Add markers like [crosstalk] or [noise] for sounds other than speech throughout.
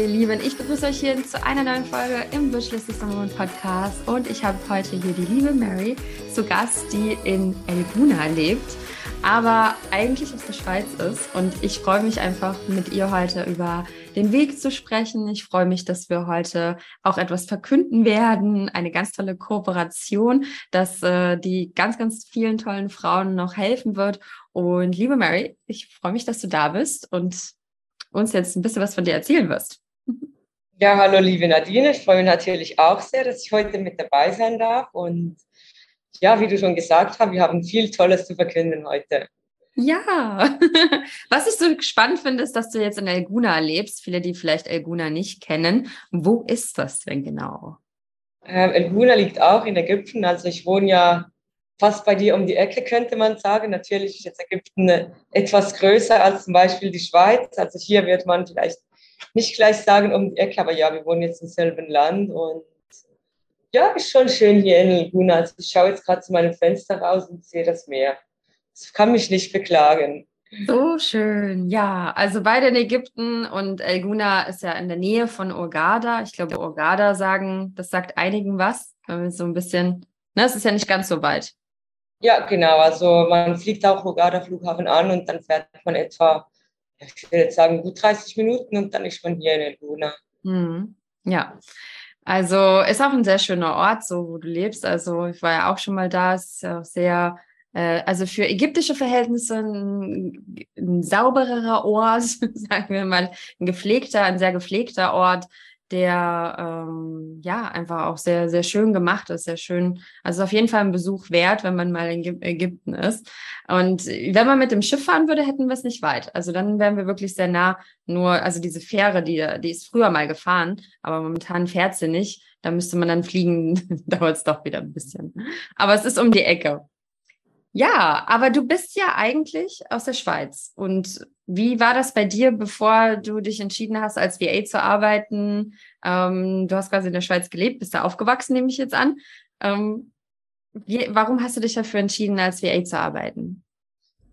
Ihr Lieben. Ich begrüße euch hier zu einer neuen Folge im Wishlist Moment Podcast. Und ich habe heute hier die liebe Mary zu Gast, die in Elguna lebt, aber eigentlich aus der Schweiz ist. Und ich freue mich einfach, mit ihr heute über den Weg zu sprechen. Ich freue mich, dass wir heute auch etwas verkünden werden. Eine ganz tolle Kooperation, dass äh, die ganz, ganz vielen tollen Frauen noch helfen wird. Und liebe Mary, ich freue mich, dass du da bist und uns jetzt ein bisschen was von dir erzählen wirst. Ja, hallo liebe Nadine. Ich freue mich natürlich auch sehr, dass ich heute mit dabei sein darf. Und ja, wie du schon gesagt hast, wir haben viel Tolles zu verkünden heute. Ja, [laughs] was ich so spannend finde, ist, dass du jetzt in Elguna lebst. Viele, die vielleicht Elguna nicht kennen. Wo ist das denn genau? Ähm, Elguna liegt auch in Ägypten. Also ich wohne ja fast bei dir um die Ecke, könnte man sagen. Natürlich ist jetzt Ägypten etwas größer als zum Beispiel die Schweiz. Also hier wird man vielleicht nicht gleich sagen um die Ecke, aber ja, wir wohnen jetzt im selben Land und ja, ist schon schön hier in Laguna. Also ich schaue jetzt gerade zu meinem Fenster raus und sehe das Meer. Ich kann mich nicht beklagen. So schön, ja. Also beide in Ägypten und Elguna ist ja in der Nähe von Urgada. Ich glaube, Urgada sagen, das sagt einigen was. So ein bisschen, ne, es ist ja nicht ganz so weit. Ja, genau. Also man fliegt auch Hurghada Flughafen an und dann fährt man etwa, ich jetzt sagen, gut 30 Minuten und dann ist man hier in Elguna. Mhm. Ja. Also ist auch ein sehr schöner Ort, so wo du lebst. Also ich war ja auch schon mal da. Ist auch sehr, äh, also für ägyptische Verhältnisse ein, ein saubererer Ort, [laughs] sagen wir mal, ein gepflegter, ein sehr gepflegter Ort der ähm, ja einfach auch sehr, sehr schön gemacht ist, sehr schön. Also auf jeden Fall ein Besuch wert, wenn man mal in Ägypten ist. Und wenn man mit dem Schiff fahren würde, hätten wir es nicht weit. Also dann wären wir wirklich sehr nah. Nur, also diese Fähre, die, die ist früher mal gefahren, aber momentan fährt sie nicht. Da müsste man dann fliegen, [laughs] dauert es doch wieder ein bisschen. Aber es ist um die Ecke. Ja, aber du bist ja eigentlich aus der Schweiz. Und wie war das bei dir, bevor du dich entschieden hast, als VA zu arbeiten? Ähm, du hast quasi in der Schweiz gelebt, bist da aufgewachsen, nehme ich jetzt an. Ähm, wie, warum hast du dich dafür entschieden, als VA zu arbeiten?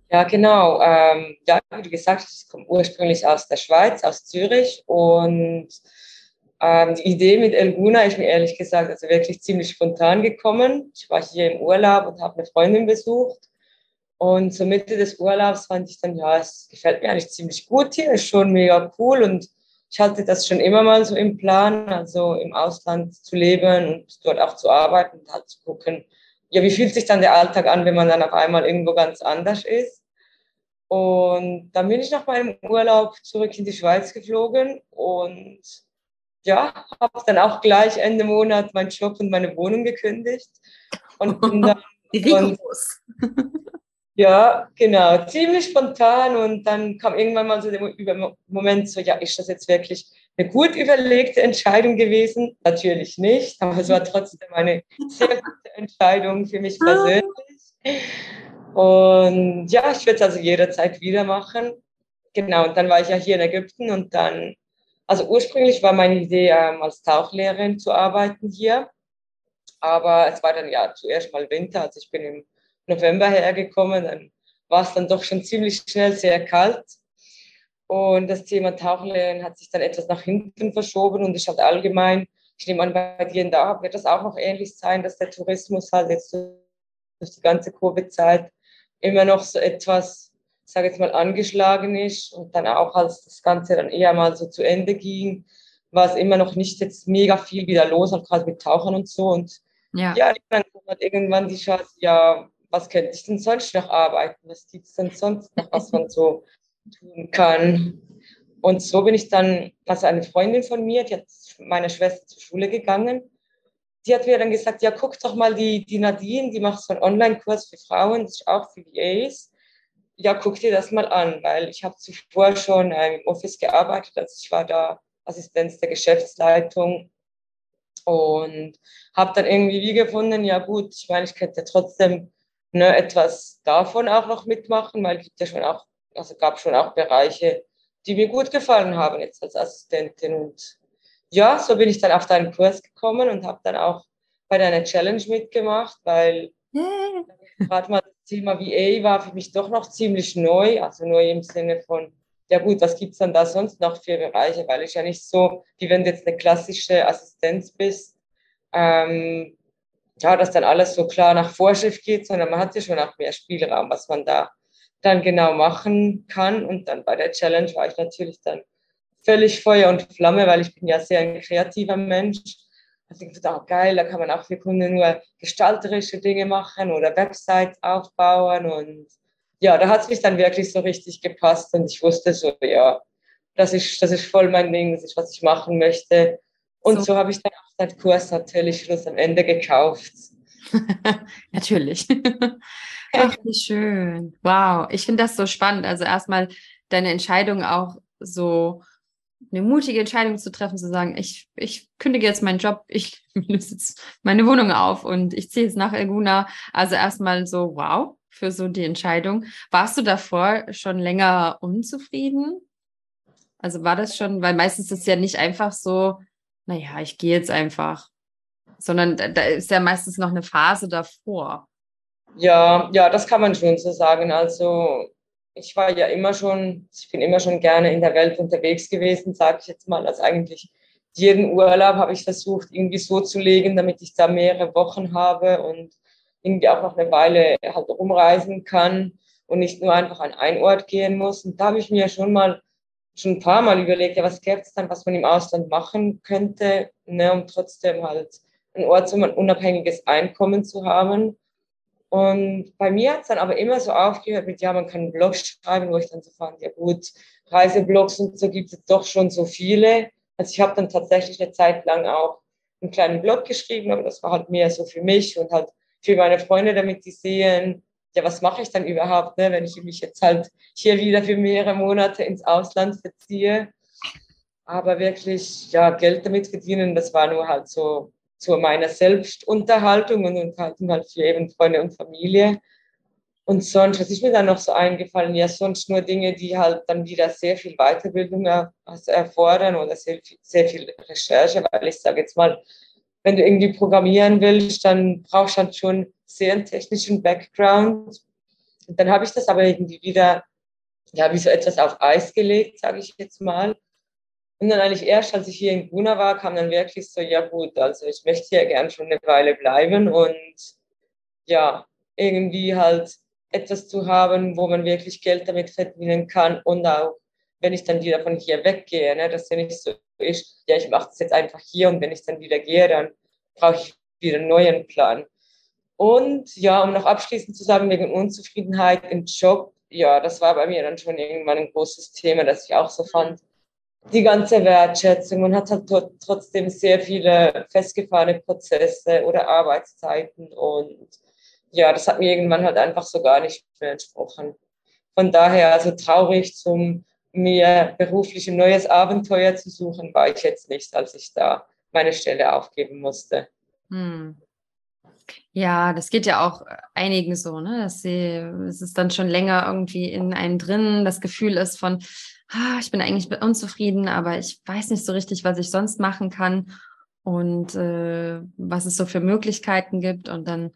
Ja, genau. Ähm, ja, wie du gesagt hast, ich komme ursprünglich aus der Schweiz, aus Zürich und ähm, die Idee mit Elguna ist mir ehrlich gesagt also wirklich ziemlich spontan gekommen. Ich war hier im Urlaub und habe eine Freundin besucht. Und zur Mitte des Urlaubs fand ich dann, ja, es gefällt mir eigentlich ziemlich gut hier, ist schon mega cool. Und ich hatte das schon immer mal so im Plan, also im Ausland zu leben und dort auch zu arbeiten und halt zu gucken, ja, wie fühlt sich dann der Alltag an, wenn man dann auf einmal irgendwo ganz anders ist. Und dann bin ich nach meinem Urlaub zurück in die Schweiz geflogen und ja, habe dann auch gleich Ende Monat meinen Job und meine Wohnung gekündigt. Und bin dann. [laughs] Rigoros. [laughs] Ja, genau, ziemlich spontan und dann kam irgendwann mal so der Moment so, ja, ist das jetzt wirklich eine gut überlegte Entscheidung gewesen? Natürlich nicht, aber es war trotzdem eine sehr gute Entscheidung für mich [laughs] persönlich. Und ja, ich würde es also jederzeit wieder machen. Genau, und dann war ich ja hier in Ägypten und dann also ursprünglich war meine Idee, ähm, als Tauchlehrerin zu arbeiten hier. Aber es war dann ja zuerst mal Winter. Also ich bin im November hergekommen. Dann war es dann doch schon ziemlich schnell sehr kalt. Und das Thema Tauchlehrerin hat sich dann etwas nach hinten verschoben. Und ich hatte allgemein, ich nehme an, bei dir in Dahab wird das auch noch ähnlich sein, dass der Tourismus halt jetzt durch die ganze Covid-Zeit immer noch so etwas sage jetzt mal, angeschlagen ist und dann auch, als das Ganze dann eher mal so zu Ende ging, war es immer noch nicht jetzt mega viel wieder los, auch gerade mit Tauchern und so. Und ja, ja dann hat irgendwann die Chance, ja, was könnte ich denn sonst noch arbeiten? Was gibt es denn sonst noch, was man so tun kann? Und so bin ich dann, also eine Freundin von mir, die hat meine Schwester zur Schule gegangen, die hat mir dann gesagt, ja, guck doch mal die, die Nadine, die macht so einen Online-Kurs für Frauen, das ist auch für VAs ja, guck dir das mal an, weil ich habe zuvor schon im Office gearbeitet, also ich war da Assistenz der Geschäftsleitung und habe dann irgendwie wie gefunden, ja gut, ich meine, ich könnte trotzdem ne, etwas davon auch noch mitmachen, weil es gibt ja schon auch, also gab schon auch Bereiche, die mir gut gefallen haben jetzt als Assistentin. Und ja, so bin ich dann auf deinen Kurs gekommen und habe dann auch bei deiner Challenge mitgemacht, weil gerade mal Thema VA war für mich doch noch ziemlich neu, also neu im Sinne von, ja gut, was gibt's dann da sonst noch für Bereiche? Weil ich ja nicht so, wie wenn du jetzt eine klassische Assistenz bist, ähm, ja, dass dann alles so klar nach Vorschrift geht, sondern man hat ja schon auch mehr Spielraum, was man da dann genau machen kann. Und dann bei der Challenge war ich natürlich dann völlig Feuer und Flamme, weil ich bin ja sehr ein kreativer Mensch. Also ich dachte, oh, geil, da kann man auch für Kunden nur gestalterische Dinge machen oder Websites aufbauen. Und ja, da hat es mich dann wirklich so richtig gepasst und ich wusste so, ja, das ist, das ist voll mein Ding, das ist, was ich machen möchte. Und so, so habe ich dann auch den Kurs natürlich Schluss am Ende gekauft. [laughs] natürlich. [laughs] Ach, wie schön. Wow, ich finde das so spannend. Also erstmal deine Entscheidung auch so eine mutige Entscheidung zu treffen, zu sagen, ich, ich kündige jetzt meinen Job, ich [laughs] löse jetzt meine Wohnung auf und ich ziehe jetzt nach Elguna. Also erstmal so, wow, für so die Entscheidung. Warst du davor schon länger unzufrieden? Also war das schon, weil meistens ist es ja nicht einfach so, naja, ich gehe jetzt einfach, sondern da ist ja meistens noch eine Phase davor. Ja, ja, das kann man schon so sagen. Also ich war ja immer schon, ich bin immer schon gerne in der Welt unterwegs gewesen, sage ich jetzt mal. Also eigentlich jeden Urlaub habe ich versucht, irgendwie so zu legen, damit ich da mehrere Wochen habe und irgendwie auch noch eine Weile halt rumreisen kann und nicht nur einfach an einen Ort gehen muss. Und da habe ich mir schon mal, schon ein paar Mal überlegt, ja, was gäbe es dann, was man im Ausland machen könnte, ne, um trotzdem halt ein Ort, um ein unabhängiges Einkommen zu haben. Und bei mir hat es dann aber immer so aufgehört mit, ja, man kann einen Blog schreiben, wo ich dann so fand, ja gut, Reiseblogs und so gibt es doch schon so viele. Also ich habe dann tatsächlich eine Zeit lang auch einen kleinen Blog geschrieben, aber das war halt mehr so für mich und halt für meine Freunde, damit die sehen, ja, was mache ich dann überhaupt, ne, wenn ich mich jetzt halt hier wieder für mehrere Monate ins Ausland verziehe. Aber wirklich, ja, Geld damit verdienen, das war nur halt so zu meiner Selbstunterhaltung und Unterhaltung halt für eben Freunde und Familie. Und sonst, was ist mir dann noch so eingefallen? Ja, sonst nur Dinge, die halt dann wieder sehr viel Weiterbildung erfordern oder sehr, sehr viel Recherche, weil ich sage jetzt mal, wenn du irgendwie programmieren willst, dann brauchst du halt schon sehr einen technischen Background. Und dann habe ich das aber irgendwie wieder, ja, wie so etwas auf Eis gelegt, sage ich jetzt mal. Und dann eigentlich erst, als ich hier in Guna war, kam dann wirklich so, ja gut, also ich möchte hier gern schon eine Weile bleiben und ja, irgendwie halt etwas zu haben, wo man wirklich Geld damit verdienen kann und auch, wenn ich dann wieder von hier weggehe, ne, dass ja nicht so ist, ja, ich mache das jetzt einfach hier und wenn ich dann wieder gehe, dann brauche ich wieder einen neuen Plan. Und ja, um noch abschließend zu sagen, wegen Unzufriedenheit im Job, ja, das war bei mir dann schon irgendwann ein großes Thema, das ich auch so fand, die ganze Wertschätzung. Man hat halt trotzdem sehr viele festgefahrene Prozesse oder Arbeitszeiten und ja, das hat mir irgendwann halt einfach so gar nicht mehr entsprochen. Von daher, also traurig zum mir beruflich ein neues Abenteuer zu suchen, war ich jetzt nicht, als ich da meine Stelle aufgeben musste. Hm. Ja, das geht ja auch einigen so, ne? Dass sie, es ist dann schon länger irgendwie in einem drin, das Gefühl ist von, ich bin eigentlich unzufrieden, aber ich weiß nicht so richtig, was ich sonst machen kann und äh, was es so für Möglichkeiten gibt. Und dann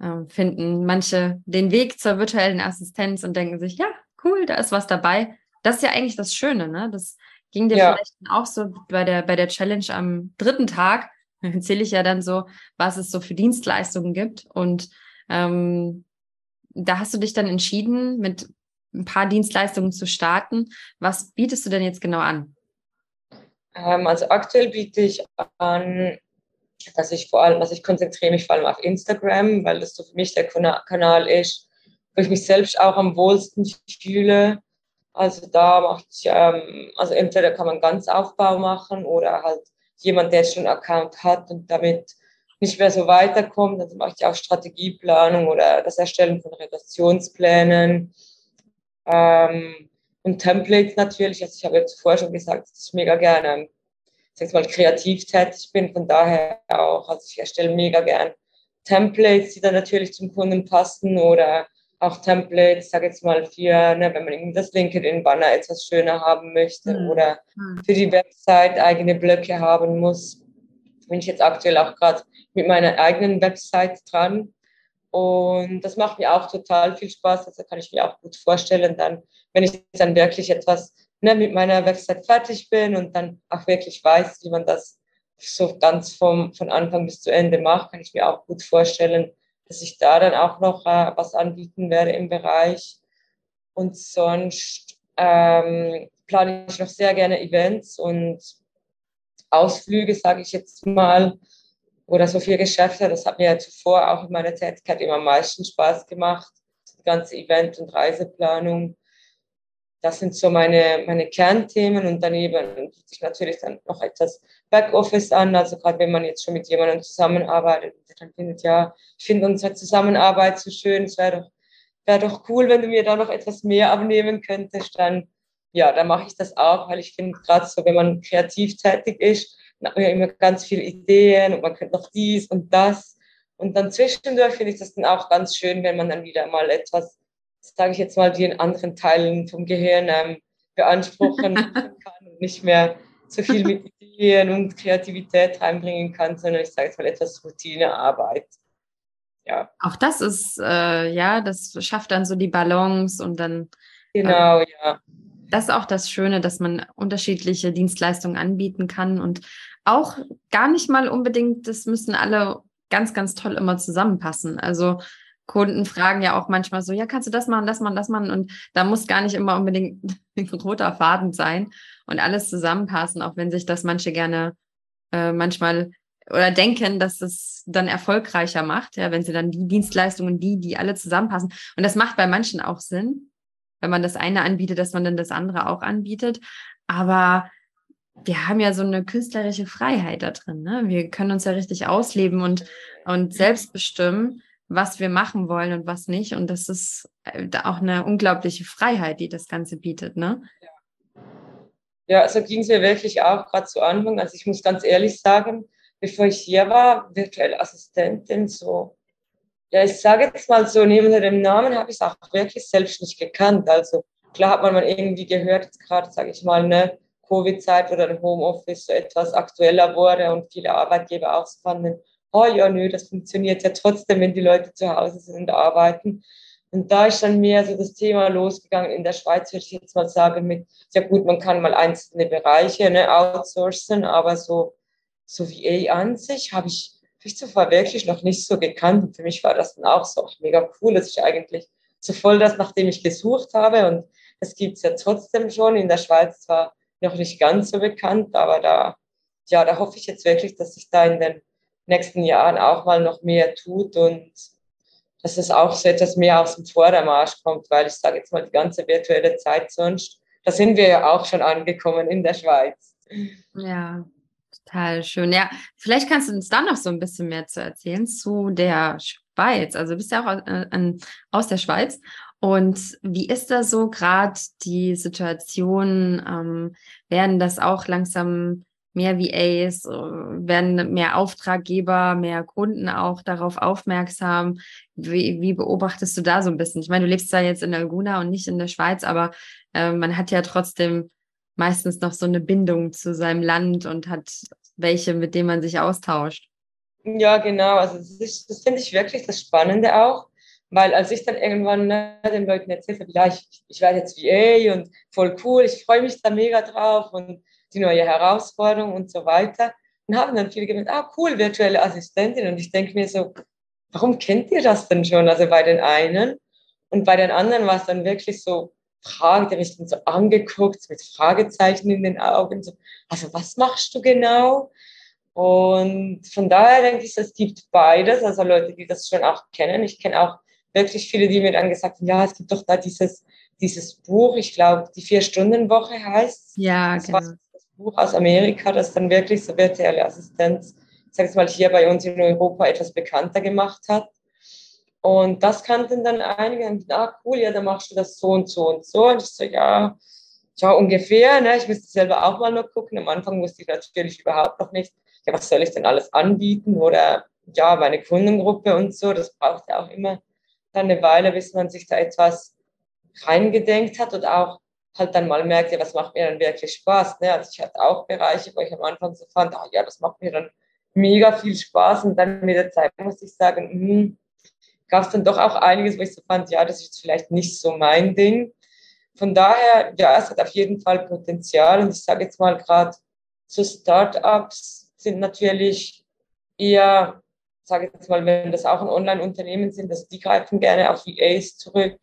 äh, finden manche den Weg zur virtuellen Assistenz und denken sich, ja, cool, da ist was dabei. Das ist ja eigentlich das Schöne, ne? Das ging dir ja. vielleicht auch so bei der, bei der Challenge am dritten Tag. [laughs] Erzähle ich ja dann so, was es so für Dienstleistungen gibt. Und ähm, da hast du dich dann entschieden, mit ein paar Dienstleistungen zu starten. Was bietest du denn jetzt genau an? Ähm, also aktuell biete ich an, dass ich vor allem, also ich konzentriere mich vor allem auf Instagram, weil das so für mich der Kanal ist, wo ich mich selbst auch am wohlsten fühle. Also da mache ich, ähm, also entweder kann man ganz Aufbau machen oder halt jemand, der schon einen Account hat und damit nicht mehr so weiterkommt. Also mache ich auch Strategieplanung oder das Erstellen von Redaktionsplänen ähm, und Templates natürlich. Also ich habe ja zuvor schon gesagt, dass ich mega gerne, sag mal, kreativ tätig bin. Von daher auch, also ich erstelle mega gern Templates, die dann natürlich zum Kunden passen oder auch Templates, sag jetzt mal für, ne, wenn man das LinkedIn-Banner etwas schöner haben möchte mhm. oder hm. für die Website eigene Blöcke haben muss. Bin ich jetzt aktuell auch gerade mit meiner eigenen Website dran. Und das macht mir auch total viel Spaß. Also kann ich mir auch gut vorstellen, dann, wenn ich dann wirklich etwas ne, mit meiner Website fertig bin und dann auch wirklich weiß, wie man das so ganz vom, von Anfang bis zu Ende macht, kann ich mir auch gut vorstellen, dass ich da dann auch noch äh, was anbieten werde im Bereich. Und sonst ähm, plane ich noch sehr gerne Events und Ausflüge, sage ich jetzt mal, oder so viel Geschäfte. Das hat mir ja zuvor auch in meiner Tätigkeit immer am meisten Spaß gemacht. Die ganze Event- und Reiseplanung. Das sind so meine, meine Kernthemen und daneben bietet sich natürlich dann noch etwas Backoffice an. Also gerade wenn man jetzt schon mit jemandem zusammenarbeitet, dann findet ja, ich finde unsere Zusammenarbeit so schön. Es wäre doch, wäre doch cool, wenn du mir da noch etwas mehr abnehmen könntest. Dann, ja, dann mache ich das auch, weil ich finde gerade so, wenn man kreativ tätig ist, dann hat man ja immer ganz viele Ideen und man könnte noch dies und das. Und dann zwischendurch finde ich das dann auch ganz schön, wenn man dann wieder mal etwas sage ich jetzt mal, die in anderen Teilen vom Gehirn ähm, beanspruchen [laughs] kann und nicht mehr so viel mit Ideen und Kreativität reinbringen kann, sondern ich sage jetzt mal etwas Routinearbeit. Ja. Auch das ist, äh, ja, das schafft dann so die Balance und dann. Genau, äh, ja. Das ist auch das Schöne, dass man unterschiedliche Dienstleistungen anbieten kann und auch gar nicht mal unbedingt, das müssen alle ganz, ganz toll immer zusammenpassen. Also Kunden fragen ja auch manchmal so, ja, kannst du das machen, das machen, das machen? Und da muss gar nicht immer unbedingt [laughs] ein roter Faden sein und alles zusammenpassen, auch wenn sich das manche gerne äh, manchmal oder denken, dass es dann erfolgreicher macht, ja, wenn sie dann die Dienstleistungen, die, die alle zusammenpassen. Und das macht bei manchen auch Sinn, wenn man das eine anbietet, dass man dann das andere auch anbietet. Aber wir haben ja so eine künstlerische Freiheit da drin. Ne? Wir können uns ja richtig ausleben und, und selbst bestimmen was wir machen wollen und was nicht. Und das ist äh, auch eine unglaubliche Freiheit, die das Ganze bietet, ne? Ja, so ging es mir wirklich auch gerade zu Anfang. Also ich muss ganz ehrlich sagen, bevor ich hier war, virtuelle Assistentin, so, ja, ich sage jetzt mal so, neben dem Namen habe ich es auch wirklich selbst nicht gekannt. Also klar hat man mal irgendwie gehört, jetzt gerade, sage ich mal, eine Covid-Zeit oder ein Homeoffice so etwas aktueller wurde und viele Arbeitgeber auch fanden, oh ja, nö, das funktioniert ja trotzdem, wenn die Leute zu Hause sind und arbeiten. Und da ist dann mehr so das Thema losgegangen in der Schweiz, würde ich jetzt mal sagen, mit, ja gut, man kann mal einzelne Bereiche ne, outsourcen, aber so, so wie A an sich habe ich, ich zuvor wirklich noch nicht so gekannt. Und für mich war das dann auch so ach, mega cool. Das ist eigentlich so voll das, nachdem ich gesucht habe. Und das gibt es ja trotzdem schon. In der Schweiz zwar noch nicht ganz so bekannt, aber da, ja, da hoffe ich jetzt wirklich, dass ich da in den nächsten Jahren auch mal noch mehr tut und dass es auch so etwas mehr aus dem Vordermarsch kommt, weil ich sage jetzt mal die ganze virtuelle Zeit sonst, da sind wir ja auch schon angekommen in der Schweiz. Ja, total schön. Ja, vielleicht kannst du uns da noch so ein bisschen mehr zu erzählen zu der Schweiz. Also du bist ja auch äh, aus der Schweiz. Und wie ist da so gerade die Situation? Ähm, werden das auch langsam mehr VAs, äh, werden mehr Auftraggeber, mehr Kunden auch darauf aufmerksam. Wie, wie beobachtest du da so ein bisschen? Ich meine, du lebst zwar jetzt in Laguna und nicht in der Schweiz, aber äh, man hat ja trotzdem meistens noch so eine Bindung zu seinem Land und hat welche, mit denen man sich austauscht. Ja, genau. Also das, das finde ich wirklich das Spannende auch, weil als ich dann irgendwann ne, den Leuten erzählt habe, ja, ich, ich werde jetzt VA und voll cool, ich freue mich da mega drauf und die neue Herausforderung und so weiter. Und haben dann viele gemeint, ah cool, virtuelle Assistentin. Und ich denke mir so, warum kennt ihr das denn schon? Also bei den einen. Und bei den anderen war es dann wirklich so, Fragen, die mich dann so angeguckt, mit Fragezeichen in den Augen. So, also was machst du genau? Und von daher denke ich, es gibt beides. Also Leute, die das schon auch kennen. Ich kenne auch wirklich viele, die mir dann gesagt haben, ja, es gibt doch da dieses, dieses Buch, ich glaube, die Vier-Stunden-Woche heißt. Ja, das genau. Buch aus Amerika, das dann wirklich so virtuelle Assistenz, ich sage jetzt mal, hier bei uns in Europa etwas bekannter gemacht hat. Und das kannten dann einige ah, cool, ja, dann machst du das so und so und so. Und ich so, ja, ja, ungefähr, ne? Ich müsste selber auch mal noch gucken. Am Anfang wusste ich natürlich überhaupt noch nicht, ja, was soll ich denn alles anbieten oder ja, meine Kundengruppe und so. Das braucht ja auch immer dann eine Weile, bis man sich da etwas reingedenkt hat und auch halt dann mal merkt, ja, das macht mir dann wirklich Spaß. Ne? Also ich hatte auch Bereiche, wo ich am Anfang so fand, ah, ja, das macht mir dann mega viel Spaß. Und dann mit der Zeit muss ich sagen, hm, gab es dann doch auch einiges, wo ich so fand, ja, das ist vielleicht nicht so mein Ding. von daher, ja, es hat auf jeden Fall Potenzial. Und ich sage jetzt mal gerade, so Startups sind natürlich eher, sage jetzt mal, wenn das auch ein Online-Unternehmen sind, dass die greifen gerne auf VAs zurück.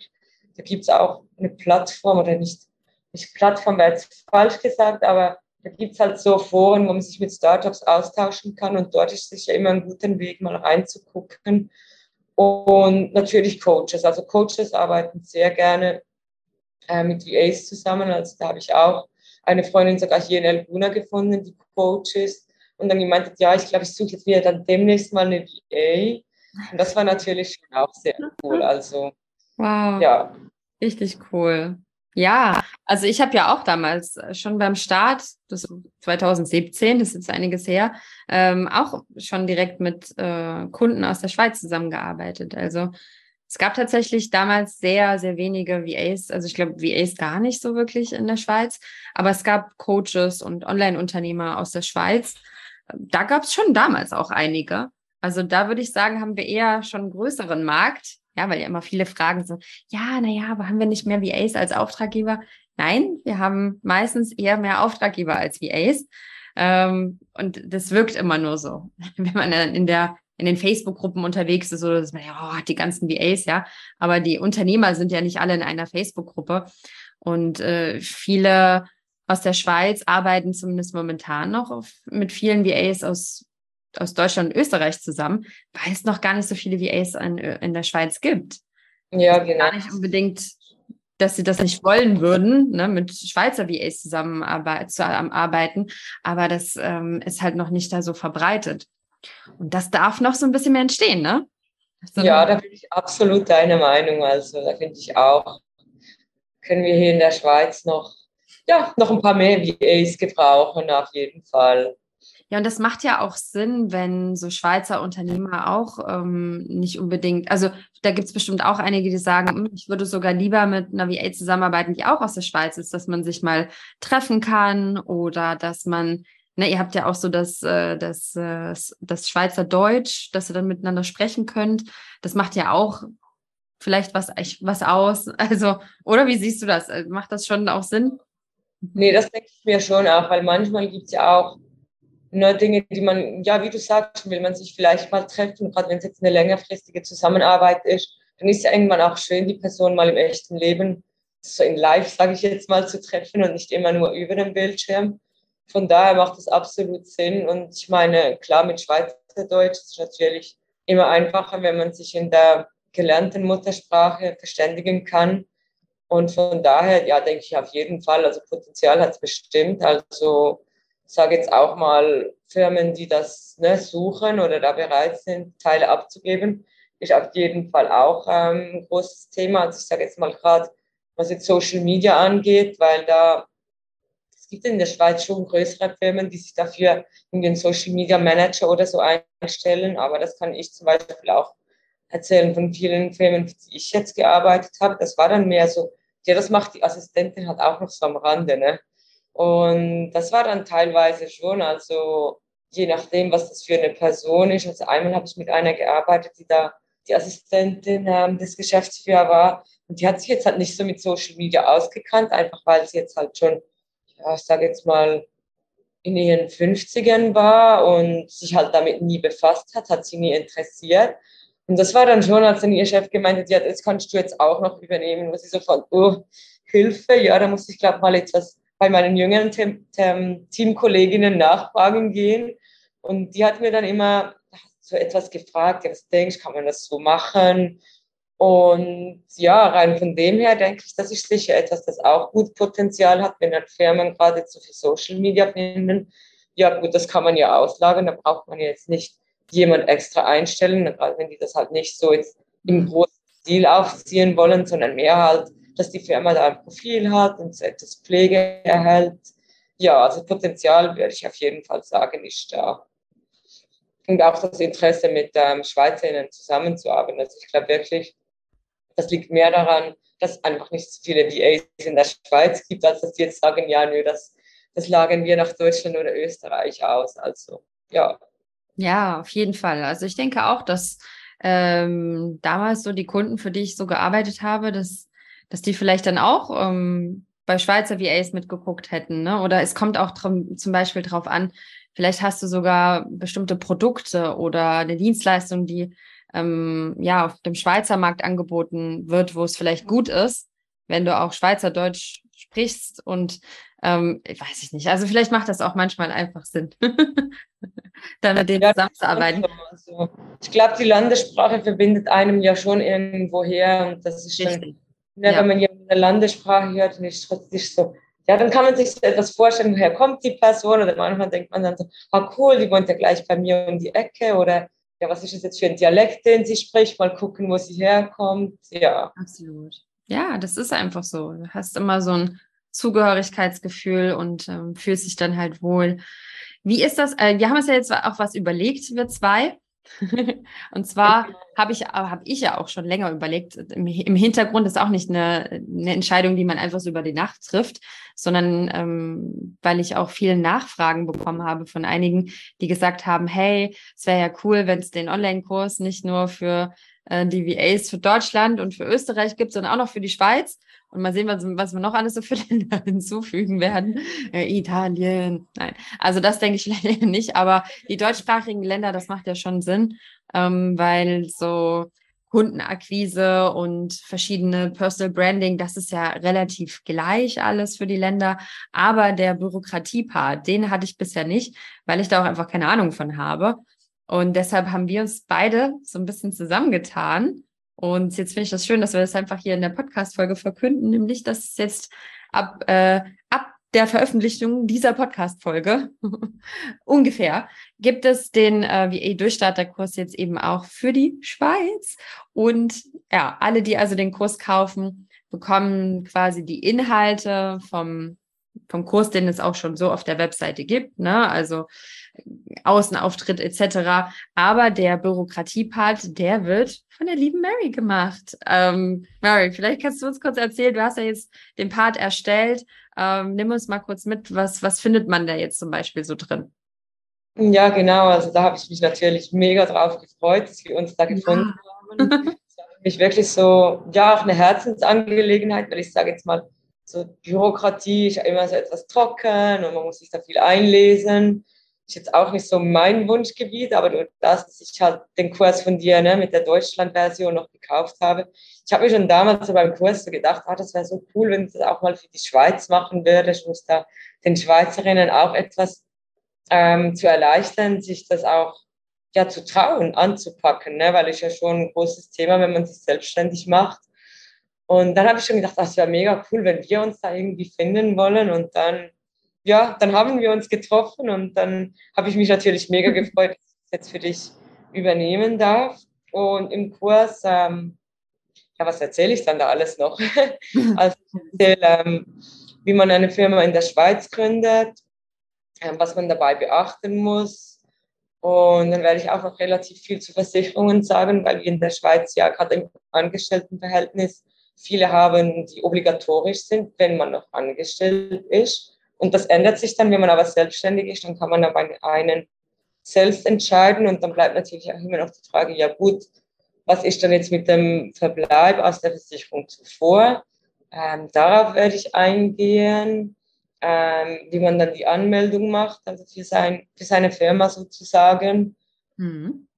Da gibt es auch eine Plattform oder nicht, nicht Plattform wäre jetzt falsch gesagt, aber da gibt es halt so Foren, wo man sich mit Startups austauschen kann und dort ist sicher immer ein guter Weg, mal reinzugucken. Und natürlich Coaches. Also Coaches arbeiten sehr gerne äh, mit VAs zusammen. Also da habe ich auch eine Freundin sogar hier in Elbuna gefunden, die Coach ist. Und dann gemeint hat, ja, ich glaube, ich suche jetzt wieder dann demnächst mal eine VA. Und das war natürlich schon auch sehr cool. [laughs] Also, wow. Ja. Richtig cool. Ja, also ich habe ja auch damals äh, schon beim Start, das 2017, das ist jetzt einiges her, ähm, auch schon direkt mit äh, Kunden aus der Schweiz zusammengearbeitet. Also es gab tatsächlich damals sehr, sehr wenige VAs, also ich glaube VAs gar nicht so wirklich in der Schweiz, aber es gab Coaches und Online-Unternehmer aus der Schweiz. Da gab es schon damals auch einige. Also da würde ich sagen, haben wir eher schon einen größeren Markt ja, weil ja immer viele fragen so, ja, naja, aber haben wir nicht mehr VAs als Auftraggeber? Nein, wir haben meistens eher mehr Auftraggeber als VAs. Ähm, und das wirkt immer nur so. [laughs] Wenn man in der in den Facebook-Gruppen unterwegs ist, oder dass man ja, oh, die ganzen VAs, ja. Aber die Unternehmer sind ja nicht alle in einer Facebook-Gruppe. Und äh, viele aus der Schweiz arbeiten zumindest momentan noch auf, mit vielen VAs aus aus Deutschland und Österreich zusammen, weil es noch gar nicht so viele VAs in, in der Schweiz gibt. Ja, genau. Gar nicht unbedingt, dass sie das nicht wollen würden, ne, mit Schweizer VAs zusammenarbeiten, zu arbeiten, aber das ähm, ist halt noch nicht da so verbreitet. Und das darf noch so ein bisschen mehr entstehen, ne? So ja, da bin ich absolut deiner Meinung. Also da finde ich auch, können wir hier in der Schweiz noch, ja, noch ein paar mehr VAs gebrauchen, auf jeden Fall. Ja, und das macht ja auch Sinn, wenn so Schweizer Unternehmer auch ähm, nicht unbedingt, also da gibt es bestimmt auch einige, die sagen, hm, ich würde sogar lieber mit einer VA zusammenarbeiten, die auch aus der Schweiz ist, dass man sich mal treffen kann oder dass man, ne, ihr habt ja auch so das, äh, das, äh, das Schweizer Deutsch, dass ihr dann miteinander sprechen könnt. Das macht ja auch vielleicht was, was aus. [laughs] Also, oder wie siehst du das? Äh, macht das schon auch Sinn? Nee, das denke ich mir schon auch, weil manchmal gibt es ja auch ne, Dinge, die man, ja, wie du sagst, will man sich vielleicht mal treffen, gerade wenn es jetzt eine längerfristige Zusammenarbeit ist, dann ist ja irgendwann auch schön, die Person mal im echten Leben, so in live, sage ich jetzt mal, zu treffen und nicht immer nur über den Bildschirm. Von daher macht es absolut Sinn. Und ich meine, klar, mit Schweizerdeutsch ist es natürlich immer einfacher, wenn man sich in der gelernten Muttersprache verständigen kann. Und von daher, ja, denke ich auf jeden Fall, also Potenzial hat es bestimmt. Also sage jetzt auch mal, Firmen, die das ne, suchen oder da bereit sind, Teile abzugeben, ist auf jeden Fall auch ähm, ein großes Thema. Also ich sage jetzt mal gerade, was jetzt Social Media angeht, weil da es gibt in der Schweiz schon größere Firmen, die sich dafür in den Social Media Manager oder so einstellen, aber das kann ich zum Beispiel auch erzählen von vielen Firmen, die ich jetzt gearbeitet habe. Das war dann mehr so, ja, das macht die Assistentin halt auch noch so am Rande, ne? Und das war dann teilweise schon, also je nachdem, was das für eine Person ist. Also einmal habe ich mit einer gearbeitet, die da die Assistentin ähm, des Geschäftsführers war. Und die hat sich jetzt halt nicht so mit Social Media ausgekannt, einfach weil sie jetzt halt schon, ja, ich sage jetzt mal, in ihren 50ern war und sich halt damit nie befasst hat, hat sie nie interessiert. Und das war dann schon, als dann ihr Chef gemeint hat, ja, das kannst du jetzt auch noch übernehmen, wo sie so von, oh, Hilfe, ja, da muss ich glaube mal etwas bei meinen jüngeren Teamkolleginnen nachfragen gehen. Und die hat mir dann immer so etwas gefragt, ja, was denkst du, kann man das so machen? Und ja, rein von dem her denke ich, das ist sicher etwas, das auch gut Potenzial hat, wenn dann Firmen gerade zu viel Social Media finden. Ja, gut, das kann man ja auslagern, da braucht man jetzt nicht jemand extra einstellen, gerade wenn die das halt nicht so jetzt im großen Stil aufziehen wollen, sondern mehr halt dass die Firma da ein Profil hat und etwas Pflege erhält. Ja, also Potenzial würde ich auf jeden Fall sagen, ist da. Und auch das Interesse mit ähm, Schweizerinnen zusammenzuarbeiten. Also ich glaube wirklich, das liegt mehr daran, dass einfach nicht so viele VAs in der Schweiz gibt, als dass die jetzt sagen, ja, nö, das, das lagern wir nach Deutschland oder Österreich aus. Also ja. Ja, auf jeden Fall. Also ich denke auch, dass ähm, damals so die Kunden, für die ich so gearbeitet habe, dass dass die vielleicht dann auch ähm, bei Schweizer VAs mitgeguckt hätten. Ne? Oder es kommt auch zum Beispiel darauf an, vielleicht hast du sogar bestimmte Produkte oder eine Dienstleistung, die ähm, ja auf dem Schweizer Markt angeboten wird, wo es vielleicht gut ist, wenn du auch Schweizerdeutsch sprichst und ähm, weiß ich nicht. Also vielleicht macht das auch manchmal einfach Sinn, [laughs] dann mit denen ja, zusammenzuarbeiten. So. Ich glaube, die Landessprache verbindet einem ja schon irgendwo her und das ist schon, ne, ja. wenn man eine Landessprache hört und ist trotzdem so, ja, dann kann man sich so etwas vorstellen, woher kommt die Person oder manchmal denkt man dann so, ah cool, die wohnt ja gleich bei mir um die Ecke oder ja, was ist das jetzt für ein Dialekt, den sie spricht, mal gucken, wo sie herkommt, ja. Absolut. Ja, das ist einfach so. Du hast immer so ein Zugehörigkeitsgefühl und ähm, fühlst dich dann halt wohl. Wie ist das? Äh, wir haben uns ja jetzt auch was überlegt, wir zwei. [laughs] und zwar habe ich, hab ich ja auch schon länger überlegt, im, im, Hintergrund ist auch nicht eine, eine, Entscheidung, die man einfach so über die Nacht trifft, sondern ähm, weil ich auch viele Nachfragen bekommen habe von einigen, die gesagt haben, hey, es wäre ja cool, wenn es den Online-Kurs nicht nur für äh, die VAs für Deutschland und für Österreich gibt, sondern auch noch für die Schweiz. Und mal sehen, was, was wir noch alles so für [laughs] Länder hinzufügen werden. Äh, Italien. Nein. Also das denke ich [laughs] vielleicht nicht, aber die deutschsprachigen Länder, das macht ja schon Sinn, ähm, weil so Kundenakquise und verschiedene Personal Branding, das ist ja relativ gleich alles für die Länder. Aber der Bürokratiepart, den hatte ich bisher nicht, weil ich da auch einfach keine Ahnung von habe. Und deshalb haben wir uns beide so ein bisschen zusammengetan und jetzt finde ich das schön, dass wir das einfach hier in der Podcast-Folge verkünden, nämlich, dass es jetzt ab, äh, ab der Veröffentlichung dieser Podcast-Folge [laughs] ungefähr gibt es den äh, VA-Durchstarterkurs jetzt eben auch für die Schweiz. Und ja, alle, die also den Kurs kaufen, bekommen quasi die Inhalte vom, vom Kurs, den es auch schon so auf der Webseite gibt. Ne? Also Außenauftritt etc. Aber der Bürokratiepart, der wird von der lieben Mary gemacht. Ähm, Mary, vielleicht kannst du uns kurz erzählen, du hast ja jetzt den Part erstellt. Ähm, nimm uns mal kurz mit, was, was findet man da jetzt zum Beispiel so drin? Ja, genau. Also da habe ich mich natürlich mega drauf gefreut, dass wir uns da gefunden ja. haben. [laughs] Das war für mich wirklich so, ja, auch eine Herzensangelegenheit, weil ich sage jetzt mal, so Bürokratie ist immer so etwas trocken und man muss sich da viel einlesen ist jetzt auch nicht so mein Wunschgebiet, aber durch das, dass ich halt den Kurs von dir ne, mit der Deutschland-Version noch gekauft habe, ich habe mir schon damals so beim Kurs so gedacht, ah, das wäre so cool, wenn ich das auch mal für die Schweiz machen würde. Ich muss da den Schweizerinnen auch etwas ähm, zu erleichtern, sich das auch ja zu trauen, anzupacken, ne? weil ich ja schon ein großes Thema, wenn man sich selbstständig macht. Und dann habe ich schon gedacht, das wäre mega cool, wenn wir uns da irgendwie finden wollen und dann ja, dann haben wir uns getroffen und dann habe ich mich natürlich mega [laughs] gefreut, dass ich das jetzt für dich übernehmen darf. Und im Kurs, ähm, ja, was erzähle ich dann da alles noch? [laughs] also ich erzähle, ähm, wie man eine Firma in der Schweiz gründet, ähm, was man dabei beachten muss. Und dann werde ich auch noch relativ viel zu Versicherungen sagen, weil wir in der Schweiz ja gerade im Angestelltenverhältnis viele haben, die obligatorisch sind, wenn man noch angestellt ist. Und das ändert sich dann, wenn man aber selbstständig ist, dann kann man aber einen selbst entscheiden und dann bleibt natürlich auch immer noch die Frage, ja gut, was ist dann jetzt mit dem Verbleib aus der Versicherung zuvor? Ähm, darauf werde ich eingehen, ähm, wie man dann die Anmeldung macht, also für, sein, für seine Firma sozusagen. Mhm.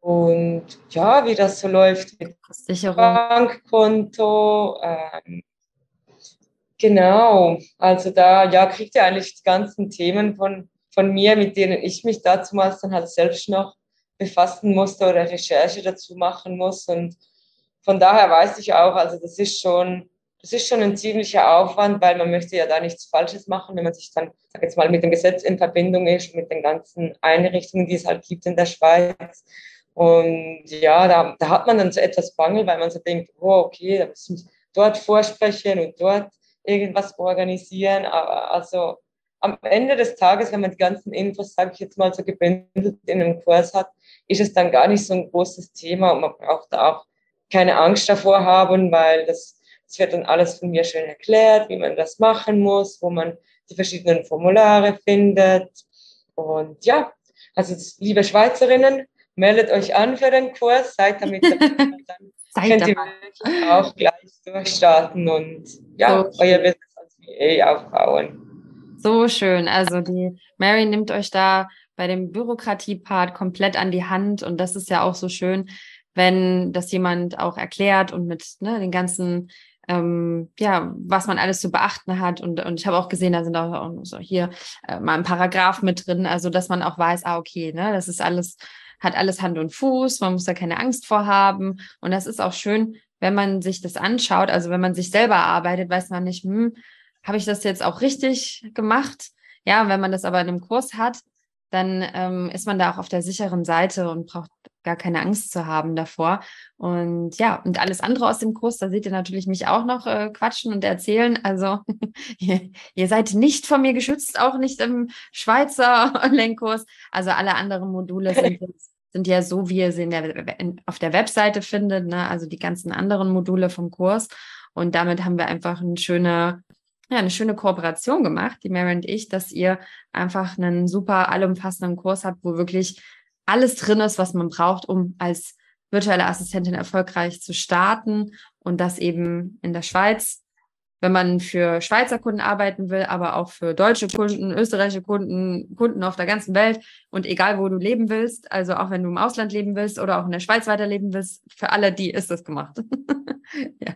Und ja, wie das so läuft mit Sicherung. Bankkonto, ähm, Genau, also da ja, kriegt ihr eigentlich die ganzen Themen von, von mir, mit denen ich mich damals dann halt selbst noch befassen musste oder Recherche dazu machen muss. Und von daher weiß ich auch, also das ist schon, das ist schon ein ziemlicher Aufwand, weil man möchte ja da nichts Falsches machen, wenn man sich dann, sag jetzt mal, mit dem Gesetz in Verbindung ist, mit den ganzen Einrichtungen, die es halt gibt in der Schweiz. Und ja, da, da hat man dann so etwas Bangel, weil man so denkt, oh, okay, da muss ich dort vorsprechen und dort irgendwas organisieren. Aber also am Ende des Tages, wenn man die ganzen Infos, sage ich jetzt mal, so gebündelt in einem Kurs hat, ist es dann gar nicht so ein großes Thema und man braucht da auch keine Angst davor haben, weil das, das wird dann alles von mir schön erklärt, wie man das machen muss, wo man die verschiedenen Formulare findet. Und ja, also liebe Schweizerinnen, meldet euch an für den Kurs, seid damit [laughs] Seid könnt ihr auch gleich durchstarten und ja, so euer Business als VA aufbauen. So schön. Also die Mary nimmt euch da bei dem Bürokratie-Part komplett an die Hand und das ist ja auch so schön, wenn das jemand auch erklärt und mit ne, den ganzen ähm, ja, was man alles zu beachten hat. Und, und ich habe auch gesehen, da sind auch, so hier äh, mal ein Paragraph mit drin, also dass man auch weiß, ah, okay, ne, das ist alles, hat alles Hand und Fuß, man muss da keine Angst vor haben. Und das ist auch schön, wenn man sich das anschaut, also wenn man sich selber arbeitet, weiß man nicht, hm, habe ich das jetzt auch richtig gemacht? Ja, wenn man das aber in einem Kurs hat, dann ähm, ist man da auch auf der sicheren Seite und braucht gar keine Angst zu haben davor. Und ja, und alles andere aus dem Kurs, da seht ihr natürlich mich auch noch äh, quatschen und erzählen. Also [laughs] ihr, ihr seid nicht von mir geschützt, auch nicht im Schweizer [laughs] Online-Kurs. Also alle anderen Module sind, [laughs] sind ja so, wie ihr sie in der, in, auf der Webseite findet, ne? also die ganzen anderen Module vom Kurs. Und damit haben wir einfach eine schöne ja, eine schöne Kooperation gemacht, die Mary und ich, dass ihr einfach einen super allumfassenden Kurs habt, wo wirklich alles drin ist, was man braucht, um als virtuelle Assistentin erfolgreich zu starten und das eben in der Schweiz, wenn man für Schweizer Kunden arbeiten will, aber auch für deutsche Kunden, österreichische Kunden, Kunden auf der ganzen Welt und egal wo du leben willst, also auch wenn du im Ausland leben willst oder auch in der Schweiz weiterleben willst, für alle die ist das gemacht. [laughs] ja.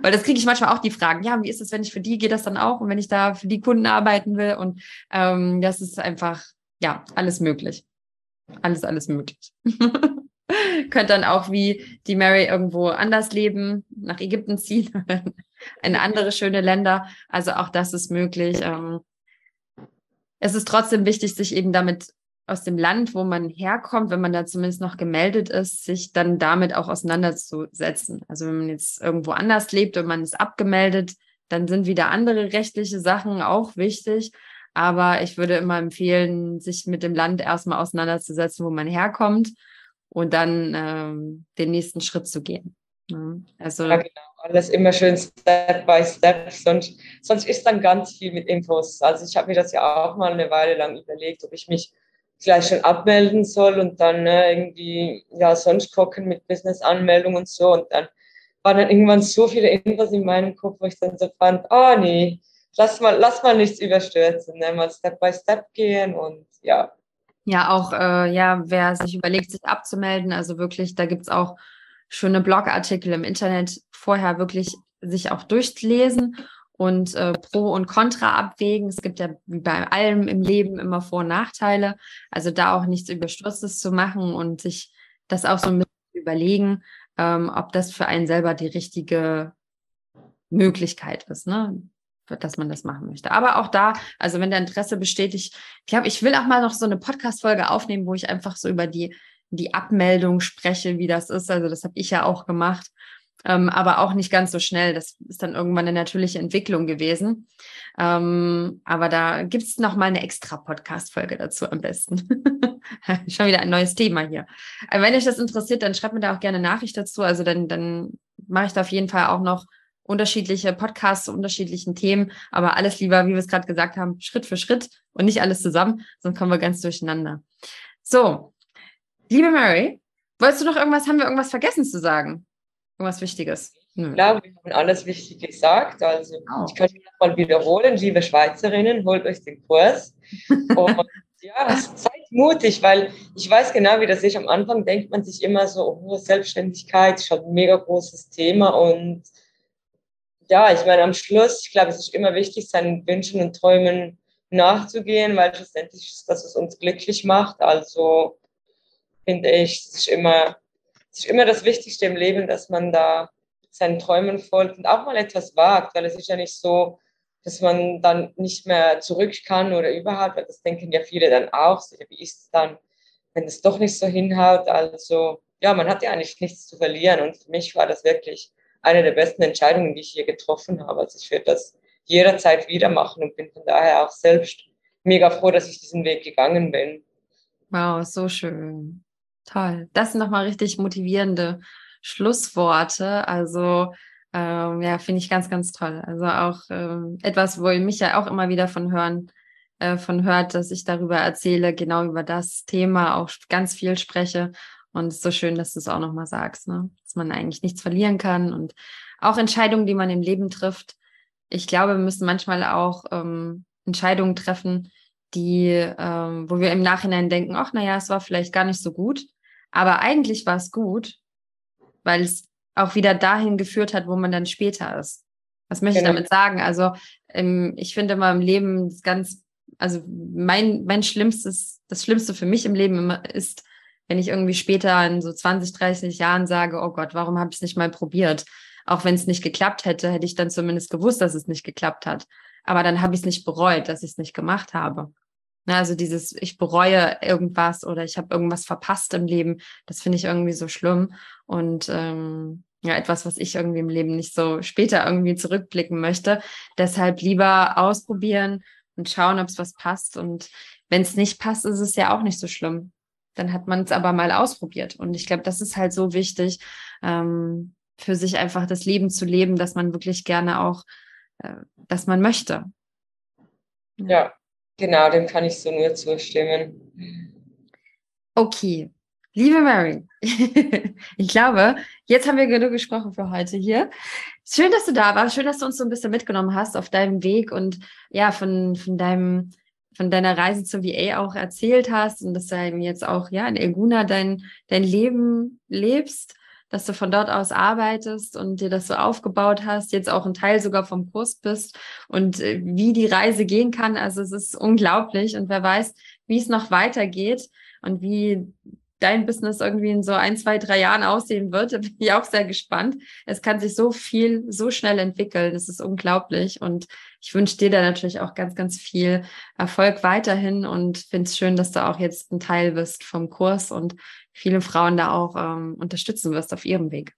Weil das kriege ich manchmal auch die Fragen, ja, wie ist es, wenn ich für die, geht das dann auch? Und wenn ich da für die Kunden arbeiten will? Und ähm, das ist einfach, ja, alles möglich. Alles, alles möglich. [laughs] Könnt dann auch wie die Mary irgendwo anders leben, nach Ägypten ziehen, [laughs] in andere schöne Länder. Also auch das ist möglich. Ähm, es ist trotzdem wichtig, sich eben damit aus dem Land, wo man herkommt, wenn man da zumindest noch gemeldet ist, sich dann damit auch auseinanderzusetzen. Also wenn man jetzt irgendwo anders lebt und man ist abgemeldet, dann sind wieder andere rechtliche Sachen auch wichtig. Aber ich würde immer empfehlen, sich mit dem Land erstmal auseinanderzusetzen, wo man herkommt und dann ähm, den nächsten Schritt zu gehen. Also ja, genau. Alles immer schön Step by Step, sonst, sonst ist dann ganz viel mit Infos. Also ich habe mir das ja auch mal eine Weile lang überlegt, ob ich mich gleich schon abmelden soll und dann ne, irgendwie ja sonst gucken mit Business-Anmeldung und so und dann waren dann irgendwann so viele Infos in meinem Kopf, wo ich dann so fand, oh nee, lass mal, lass mal nichts überstürzen, ne? mal Step by Step gehen und ja. Ja, auch äh, ja, wer sich überlegt, sich abzumelden, also wirklich, da gibt's auch schöne Blogartikel im Internet, vorher wirklich sich auch durchlesen und äh, Pro und Contra abwägen. Es gibt ja wie bei allem im Leben immer Vor- und Nachteile. Also da auch nichts Überstürztes zu machen und sich das auch so ein bisschen überlegen, ähm, ob das für einen selber die richtige Möglichkeit ist, ne? Dass man das machen möchte. Aber auch da, also wenn der Interesse besteht, ich glaube, ich will auch mal noch so eine Podcast-Folge aufnehmen, wo ich einfach so über die, die Abmeldung spreche, wie das ist. Also das habe ich ja auch gemacht ähm, aber auch nicht ganz so schnell. Das ist dann irgendwann eine natürliche Entwicklung gewesen. Ähm, aber da gibt es nochmal eine extra Podcast-Folge dazu am besten. [laughs] Schon wieder ein neues Thema hier. Aber wenn euch das interessiert, dann schreibt mir da auch gerne Nachricht dazu. Also dann, dann mache ich da auf jeden Fall auch noch unterschiedliche Podcasts zu unterschiedlichen Themen, aber alles lieber, wie wir es gerade gesagt haben, Schritt für Schritt und nicht alles zusammen, sonst kommen wir ganz durcheinander. So, liebe Mary, wolltest du noch irgendwas, haben wir irgendwas vergessen zu sagen? Irgendwas Wichtiges? Nö. Ich glaube, wir haben alles Wichtige gesagt. Also oh. ich kann es mal wiederholen, liebe Schweizerinnen, holt euch den Kurs. [laughs] Und ja, seid mutig, weil ich weiß genau, wie das ist. Am Anfang denkt man sich immer so, oh, Selbstständigkeit ist schon ein mega großes Thema. Und ja, ich meine, am Schluss, ich glaube, es ist immer wichtig, seinen Wünschen und Träumen nachzugehen, weil schlussendlich ist das, was uns glücklich macht. Also finde ich, es ist immer es ist immer das Wichtigste im Leben, dass man da seinen Träumen folgt und auch mal etwas wagt, weil es ist ja nicht so, dass man dann nicht mehr zurück kann oder überhaupt, weil das denken ja viele dann auch, wie ist es dann, wenn es doch nicht so hinhaut, also ja, man hat ja eigentlich nichts zu verlieren und für mich war das wirklich eine der besten Entscheidungen, die ich hier getroffen habe. Also ich würde das jederzeit wieder machen und bin von daher auch selbst mega froh, dass ich diesen Weg gegangen bin. Wow, so schön. Toll. Das sind nochmal richtig motivierende Schlussworte. Also ähm, ja, finde ich ganz, ganz toll. Also auch ähm, etwas, wo ihr mich ja auch immer wieder von hören, äh, von hört, dass ich darüber erzähle, genau über das Thema auch ganz viel spreche. Und es ist so schön, dass du es auch nochmal sagst, ne? dass man eigentlich nichts verlieren kann und auch Entscheidungen, die man im Leben trifft. Ich glaube, wir müssen manchmal auch ähm, Entscheidungen treffen, die, ähm, wo wir im Nachhinein denken, ach naja, es war vielleicht gar nicht so gut, aber eigentlich war es gut, weil es auch wieder dahin geführt hat, wo man dann später ist. Was möchte genau. ich damit sagen? Also ähm, ich finde immer im Leben ganz, also mein, mein Schlimmstes, das Schlimmste für mich im Leben immer ist, wenn ich irgendwie später in so 20, 30 Jahren sage, oh Gott, warum habe ich es nicht mal probiert? Auch wenn es nicht geklappt hätte, hätte ich dann zumindest gewusst, dass es nicht geklappt hat. Aber dann habe ich es nicht bereut, dass ich es nicht gemacht habe. Also dieses, ich bereue irgendwas oder ich habe irgendwas verpasst im Leben, das finde ich irgendwie so schlimm. Und ähm, ja, etwas, was ich irgendwie im Leben nicht so später irgendwie zurückblicken möchte. Deshalb lieber ausprobieren und schauen, ob es was passt. Und wenn es nicht passt, ist es ja auch nicht so schlimm. Dann hat man es aber mal ausprobiert. Und ich glaube, das ist halt so wichtig, ähm, für sich einfach das Leben zu leben, dass man wirklich gerne auch, äh, dass man möchte. Ja, genau, dem kann ich so nur zustimmen. Okay, liebe Mary, [laughs] ich glaube, jetzt haben wir genug gesprochen für heute hier. Schön, dass du da warst, schön, dass du uns so ein bisschen mitgenommen hast auf deinem Weg und ja, von, von deinem von deiner Reise zur VA auch erzählt hast und dass du eben jetzt auch ja in Elguna dein, dein Leben lebst dass du von dort aus arbeitest und dir das so aufgebaut hast, jetzt auch ein Teil sogar vom Kurs bist und äh, wie die Reise gehen kann. Also es ist unglaublich und wer weiß, wie es noch weitergeht und wie dein Business irgendwie in so ein, zwei, drei Jahren aussehen wird. [laughs] Da bin ich auch sehr gespannt. Es kann sich so viel, so schnell entwickeln. Das ist unglaublich. Und ich wünsche dir da natürlich auch ganz, ganz viel Erfolg weiterhin und finde es schön, dass du auch jetzt ein Teil bist vom Kurs und viele Frauen da auch ähm, unterstützen wirst auf ihrem Weg.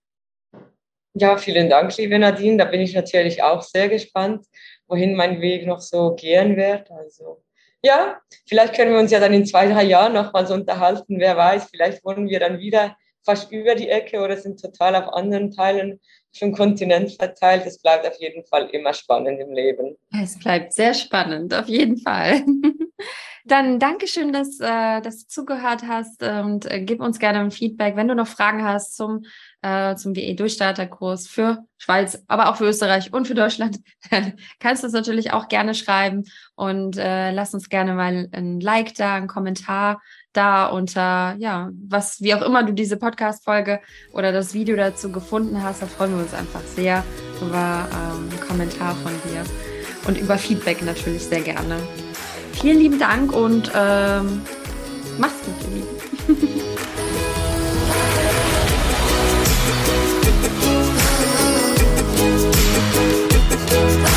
Ja, vielen Dank, liebe Nadine. Da bin ich natürlich auch sehr gespannt, wohin mein Weg noch so gehen wird. Also ja, vielleicht können wir uns ja dann in zwei, drei Jahren nochmals unterhalten. Wer weiß, vielleicht wohnen wir dann wieder fast über die Ecke oder sind total auf anderen Teilen vom Kontinent verteilt. Es bleibt auf jeden Fall immer spannend im Leben. Es bleibt sehr spannend, auf jeden Fall. [laughs] Dann Dankeschön, dass, äh, dass du zugehört hast und äh, gib uns gerne ein Feedback. Wenn du noch Fragen hast zum, äh, zum WE-Durchstarterkurs für Schweiz, aber auch für Österreich und für Deutschland, dann [laughs] kannst du es natürlich auch gerne schreiben und äh, lass uns gerne mal ein Like da, einen Kommentar da unter, ja, was, wie auch immer du diese Podcast-Folge oder das Video dazu gefunden hast. Da freuen wir uns einfach sehr über ähm, einen Kommentar von dir und über Feedback natürlich sehr gerne. Vielen lieben Dank und ähm, mach's gut, ihr Lieben. [laughs] Stop.